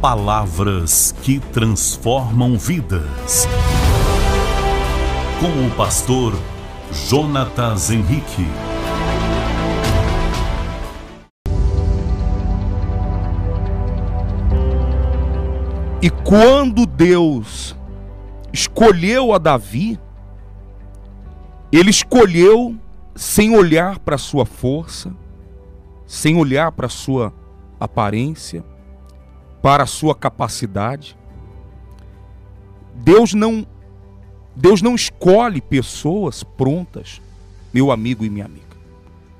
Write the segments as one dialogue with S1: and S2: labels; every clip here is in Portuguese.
S1: Palavras que transformam vidas. Com o pastor Jonatas Henrique.
S2: E quando Deus escolheu a Davi, ele escolheu sem olhar para sua força, sem olhar para sua aparência, para a sua capacidade. Deus não Deus não escolhe pessoas prontas, meu amigo e minha amiga.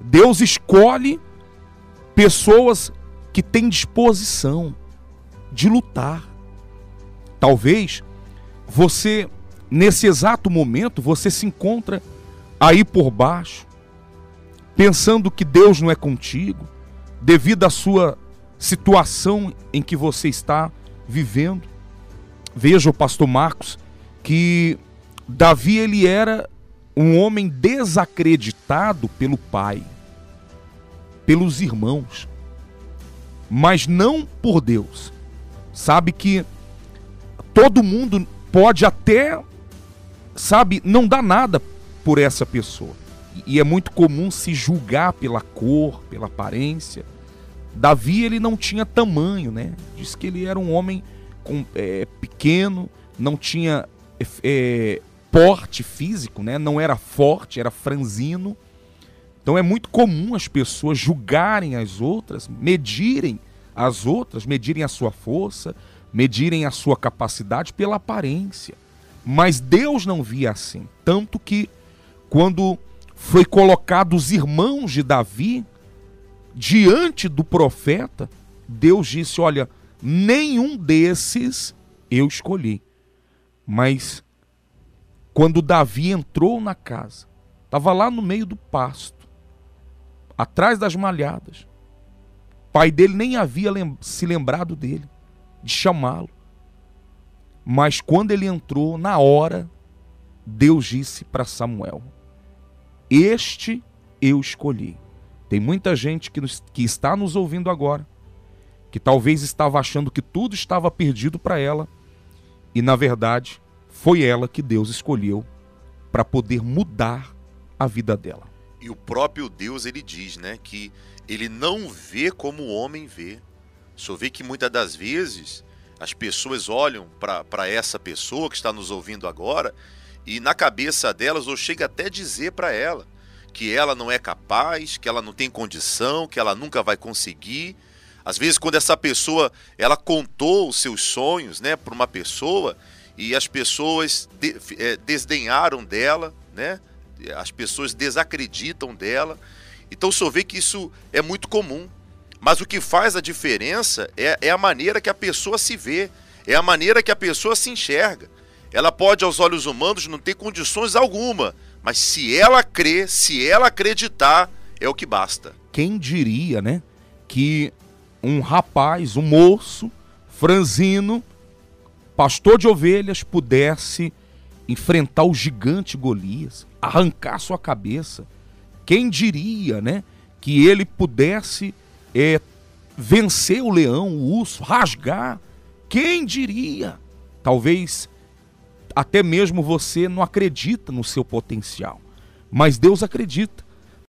S2: Deus escolhe pessoas que têm disposição de lutar. Talvez você nesse exato momento você se encontra aí por baixo, pensando que Deus não é contigo, devido à sua situação em que você está vivendo. Veja o pastor Marcos que Davi ele era um homem desacreditado pelo pai, pelos irmãos, mas não por Deus. Sabe que todo mundo pode até, sabe, não dar nada por essa pessoa. E é muito comum se julgar pela cor, pela aparência Davi ele não tinha tamanho, né? Diz que ele era um homem com, é, pequeno, não tinha é, porte físico, né? Não era forte, era franzino. Então é muito comum as pessoas julgarem as outras, medirem as outras, medirem a sua força, medirem a sua capacidade pela aparência. Mas Deus não via assim. Tanto que quando foi colocado os irmãos de Davi, diante do profeta, Deus disse: Olha, nenhum desses eu escolhi. Mas quando Davi entrou na casa, estava lá no meio do pasto, atrás das malhadas. O pai dele nem havia se lembrado dele, de chamá-lo. Mas quando ele entrou, na hora, Deus disse para Samuel: Este eu escolhi. Tem muita gente que, nos, que está nos ouvindo agora, que talvez estava achando que tudo estava perdido para ela, e na verdade foi ela que Deus escolheu para poder mudar a vida dela.
S3: E o próprio Deus ele diz, né, que ele não vê como o homem vê. Só vê que muitas das vezes as pessoas olham para essa pessoa que está nos ouvindo agora e na cabeça delas ou chega até dizer para ela: que ela não é capaz, que ela não tem condição, que ela nunca vai conseguir. Às vezes, quando essa pessoa ela contou os seus sonhos, né, para uma pessoa e as pessoas de, é, desdenharam dela, né? As pessoas desacreditam dela. Então, só vê que isso é muito comum. Mas o que faz a diferença é, é a maneira que a pessoa se vê, é a maneira que a pessoa se enxerga. Ela pode, aos olhos humanos, não ter condições alguma, mas se ela crer, se ela acreditar, é o que basta.
S2: Quem diria, né? Que um rapaz, um moço, franzino, pastor de ovelhas, pudesse enfrentar o gigante Golias, arrancar sua cabeça. Quem diria, né? Que ele pudesse é, vencer o leão, o urso, rasgar. Quem diria? Talvez até mesmo você não acredita no seu potencial. Mas Deus acredita.